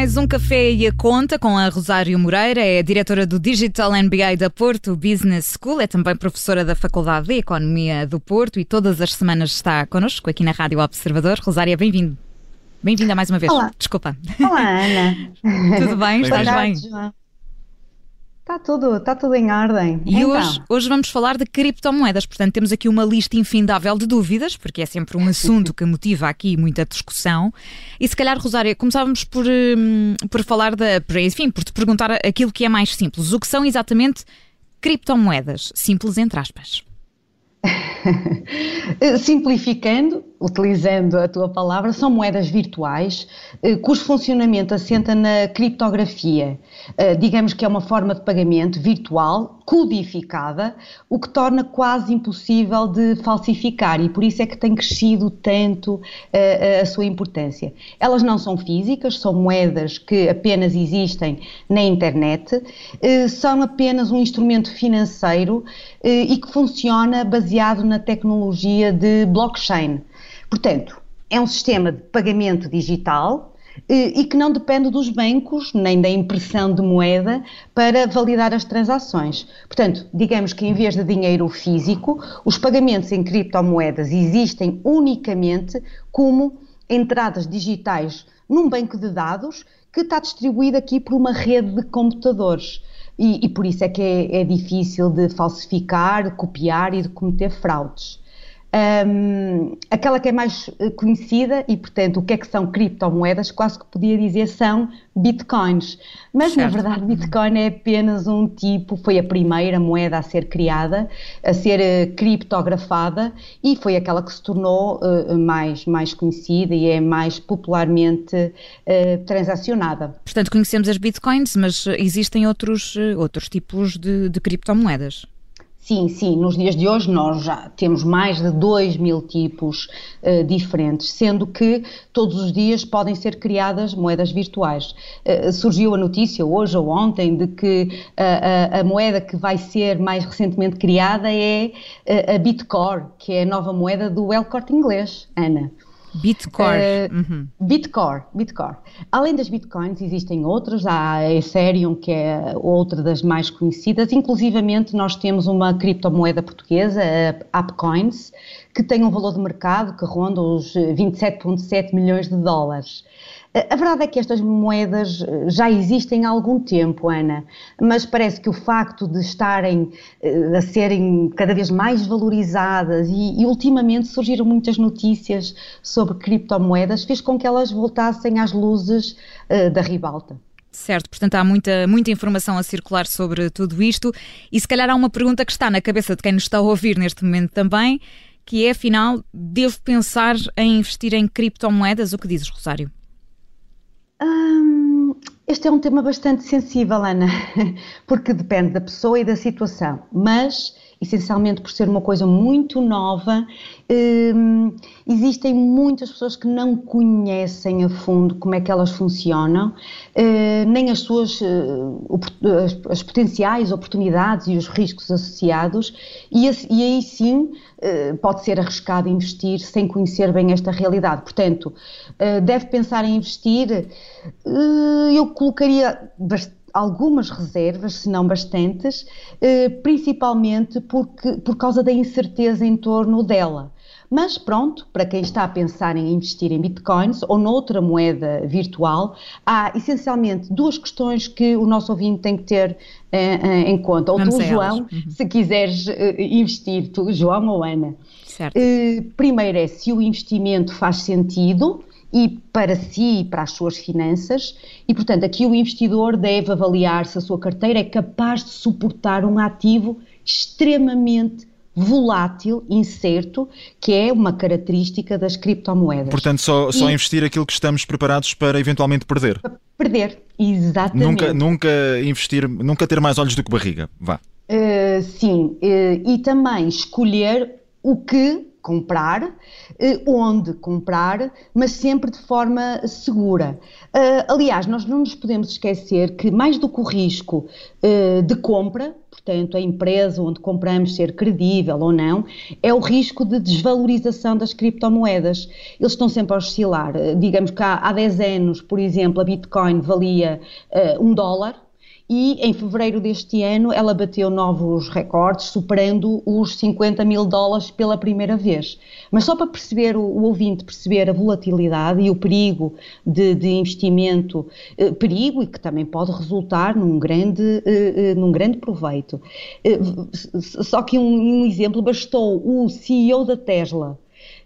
mais um Café e a Conta com a Rosário Moreira, é diretora do Digital MBA da Porto Business School, é também professora da Faculdade de Economia do Porto e todas as semanas está connosco aqui na Rádio Observador. Rosária, bem-vindo. Bem-vinda mais uma vez. Olá. Desculpa. Olá, Ana. Tudo bem? Estás bem? Está tudo, está tudo em ordem. E então. hoje, hoje vamos falar de criptomoedas, portanto temos aqui uma lista infindável de dúvidas, porque é sempre um assunto que motiva aqui muita discussão. E se calhar, Rosária, começávamos por, hum, por falar da, por, enfim, por te perguntar aquilo que é mais simples. O que são exatamente criptomoedas? Simples entre aspas. Simplificando, utilizando a tua palavra, são moedas virtuais eh, cujo funcionamento assenta na criptografia. Eh, digamos que é uma forma de pagamento virtual, codificada, o que torna quase impossível de falsificar e por isso é que tem crescido tanto eh, a sua importância. Elas não são físicas, são moedas que apenas existem na internet, são apenas um instrumento financeiro e que funciona baseado na tecnologia de blockchain. Portanto, é um sistema de pagamento digital eh, e que não depende dos bancos nem da impressão de moeda para validar as transações. Portanto, digamos que em vez de dinheiro físico, os pagamentos em criptomoedas existem unicamente como entradas digitais num banco de dados que está distribuído aqui por uma rede de computadores. E, e por isso é que é, é difícil de falsificar, copiar e de cometer fraudes. Um, aquela que é mais eh, conhecida e, portanto, o que é que são criptomoedas, quase que podia dizer são bitcoins. Mas, certo. na verdade, bitcoin é apenas um tipo, foi a primeira moeda a ser criada, a ser uh, criptografada e foi aquela que se tornou uh, mais, mais conhecida e é mais popularmente uh, transacionada. Portanto, conhecemos as bitcoins, mas existem outros, outros tipos de, de criptomoedas. Sim, sim, nos dias de hoje nós já temos mais de 2 mil tipos uh, diferentes, sendo que todos os dias podem ser criadas moedas virtuais. Uh, surgiu a notícia hoje ou ontem de que uh, a, a, moeda que vai ser mais recentemente criada é a Bitcore, que é a nova moeda do El Corte Inglês, Ana. Bitcore. Uh, uhum. Bitcore, Bitcore. Além das bitcoins, existem outras. Há a Ethereum, que é outra das mais conhecidas. Inclusivamente, nós temos uma criptomoeda portuguesa, a Upcoins, que tem um valor de mercado que ronda os 27,7 milhões de dólares. A verdade é que estas moedas eh, já existem há algum tempo, Ana, mas parece que o facto de estarem eh, a serem cada vez mais valorizadas e, e ultimamente surgiram muitas notícias sobre criptomoedas fez com que elas voltassem às luzes uh, da ribalta. Certo, portanto há muita, muita informação a circular sobre tudo isto e se calhar há uma pergunta que está na cabeça de quem nos está a ouvir neste momento também, que é afinal, devo pensar em investir em criptomoedas? O que dizes, Rosário? Hum, este é um tema bastante sensível, Ana, porque depende da pessoa e da situação, mas essencialmente por ser uma coisa muito nova, hum, existem muitas pessoas que não conhecem a fundo como é que elas funcionam, hum, nem as suas as, as, potenciais oportunidades e os riscos associados, e, e aí sim hum, pode ser arriscado investir sem conhecer bem esta realidade. Portanto, deve pensar em investir, eu colocaria bastante algumas reservas, se não bastantes, eh, principalmente porque, por causa da incerteza em torno dela. Mas pronto, para quem está a pensar em investir em bitcoins ou noutra moeda virtual, há essencialmente duas questões que o nosso ouvinte tem que ter uh, em conta. Ou Vamos tu, João, uhum. se quiseres uh, investir, tu, João ou Ana. Certo. Uh, primeiro é se o investimento faz sentido e para si e para as suas finanças, e portanto aqui o investidor deve avaliar se a sua carteira é capaz de suportar um ativo extremamente volátil, incerto, que é uma característica das criptomoedas. Portanto, só, só investir aquilo que estamos preparados para eventualmente perder. Para perder, exatamente. Nunca, nunca investir, nunca ter mais olhos do que barriga, vá. Uh, sim, uh, e também escolher o que comprar, eh, onde comprar, mas sempre de forma segura. Uh, aliás, nós não nos podemos esquecer que, mais do que o risco uh, de compra, portanto, a empresa onde compramos ser credível ou não, é o risco de desvalorização das criptomoedas. Eles estão sempre a oscilar. Digamos que há, há 10 anos, por exemplo, a Bitcoin valia uh, um dólar e em fevereiro deste ano ela bateu novos recordes, superando os 50 mil dólares pela primeira vez. Mas só para perceber, o, o ouvinte perceber a volatilidade e o perigo de, de investimento, eh, perigo e que também pode resultar num grande, eh, eh num grande proveito. Eh, só que um, um, exemplo, bastou o CEO da Tesla,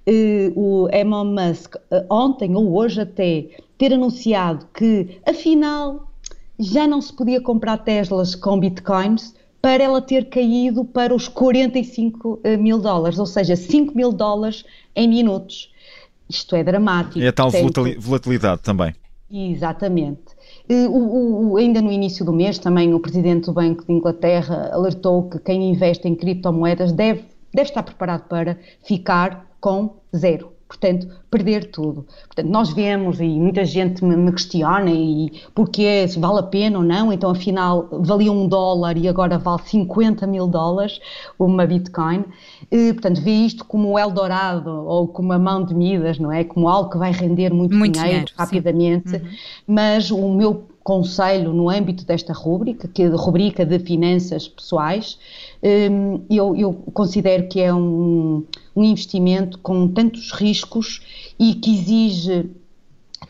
eh, o Elon Musk, eh, ontem ou hoje até, ter anunciado que, afinal, já não se podia comprar Teslas com bitcoins para ela ter caído para os 45 eh, mil dólares, ou seja, 5 mil dólares em minutos. Isto é dramático. É a tal portanto, volatilidade também. Exatamente. O, o, ainda no início do mês, também o presidente do Banco de Inglaterra alertou que quem investe em criptomoedas deve, deve estar preparado para ficar com zero portanto, perder tudo. Portanto, nós vemos e muita gente me, me questiona e porquê, se vale a pena ou não, então afinal valia um dólar e agora vale 50 mil dólares uma Bitcoin. E, portanto, vê isto como o Eldorado ou como a mão de Midas, não é? Como algo que vai render muito, muito dinheiro, dinheiro, rapidamente, uhum. mas o meu conselho no âmbito desta rubrica, que é a rubrica de finanças pessoais, hum, eu, eu considero que é um, um investimento com tantos riscos e que exige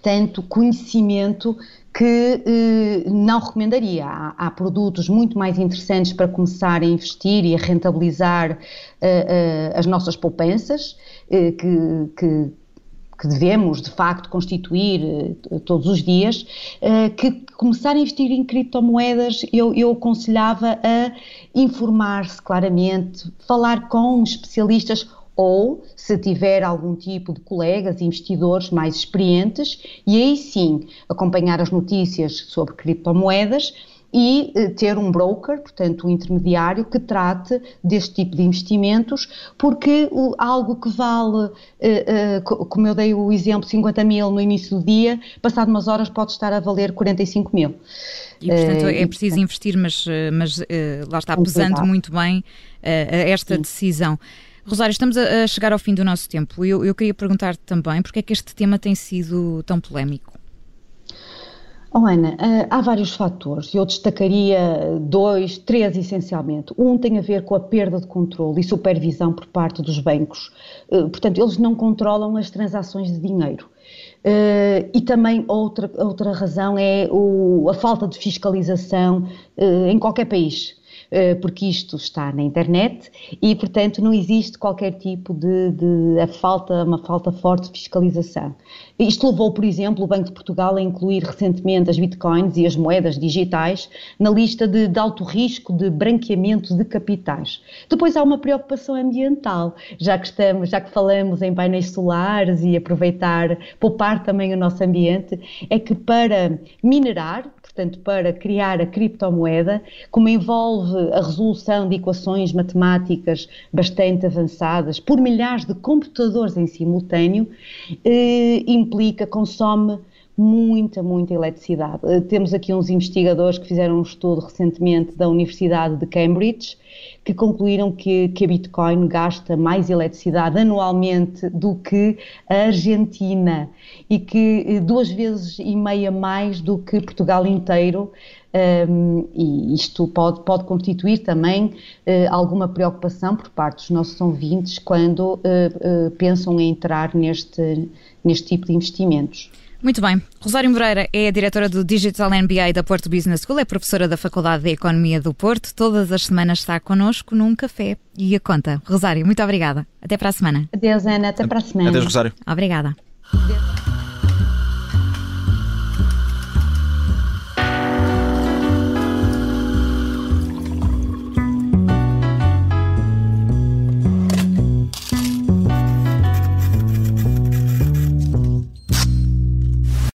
tanto conhecimento que eh, não recomendaria. Há, há, produtos muito mais interessantes para começar a investir e a rentabilizar eh, eh, as nossas poupanças, que, que que devemos de facto constituir uh, todos os dias, uh, que começar a investir em criptomoedas eu, eu aconselhava a informar-se claramente, falar com especialistas ou se tiver algum tipo de colegas investidores mais experientes e aí sim acompanhar as notícias sobre criptomoedas e eh, ter um broker, portanto um intermediário que trate deste tipo de investimentos, porque algo que vale, eh, eh, como eu dei o exemplo, 50 mil no início do dia, passado umas horas pode estar a valer 45 mil. E, portanto, é preciso investir, mas, mas lá está pesando muito bem esta decisão. Rosário, estamos a chegar ao fim do nosso tempo. Eu, eu queria perguntar também porque é que este tema tem sido tão polémico. Oh, Ana, eh, há vários fatores. Eu destacaria dois, três essencialmente. Um tem a ver com a perda de controle e supervisão por parte dos bancos. Eh, portanto, eles não controlam as transações de dinheiro. Uh, e também outra, outra razão é o, a falta de fiscalização em qualquer país. Eh, porque isto está na internet e, portanto, não existe qualquer tipo de, de a falta, uma falta forte de fiscalização. Isto levou, por exemplo, o Banco de Portugal a incluir recentemente as bitcoins e as moedas digitais na lista de, de alto risco de branqueamento de capitais. Depois há uma preocupação ambiental, já que estamos, já que falamos em painéis solares e aproveitar, poupar também o nosso ambiente, é que para minerar, portanto, para criar a criptomoeda, como envolve a resolução de equações matemáticas bastante avançadas por milhares de computadores em simultâneo, eh, implica, consome muita, muita eletricidade. Uh, temos aqui uns investigadores que fizeram um estudo recentemente da Universidade de Cambridge que concluíram que, que a Bitcoin gasta mais eletricidade anualmente do que a Argentina e que uh, duas vezes e meia mais do que Portugal inteiro. Um, e isto pode, pode constituir também uh, alguma preocupação por parte dos nossos ouvintes quando pensam em entrar neste, neste tipo de investimentos. Muito bem. Rosário Moreira é a diretora do Digital MBA da Porto Business School, é professora da Faculdade de Economia do Porto. Todas as semanas está connosco num café e a conta. Rosário, muito obrigada. Até para a semana. Adeus, Ana. Até para a semana. Adeus, Rosário. Obrigada. Adeus.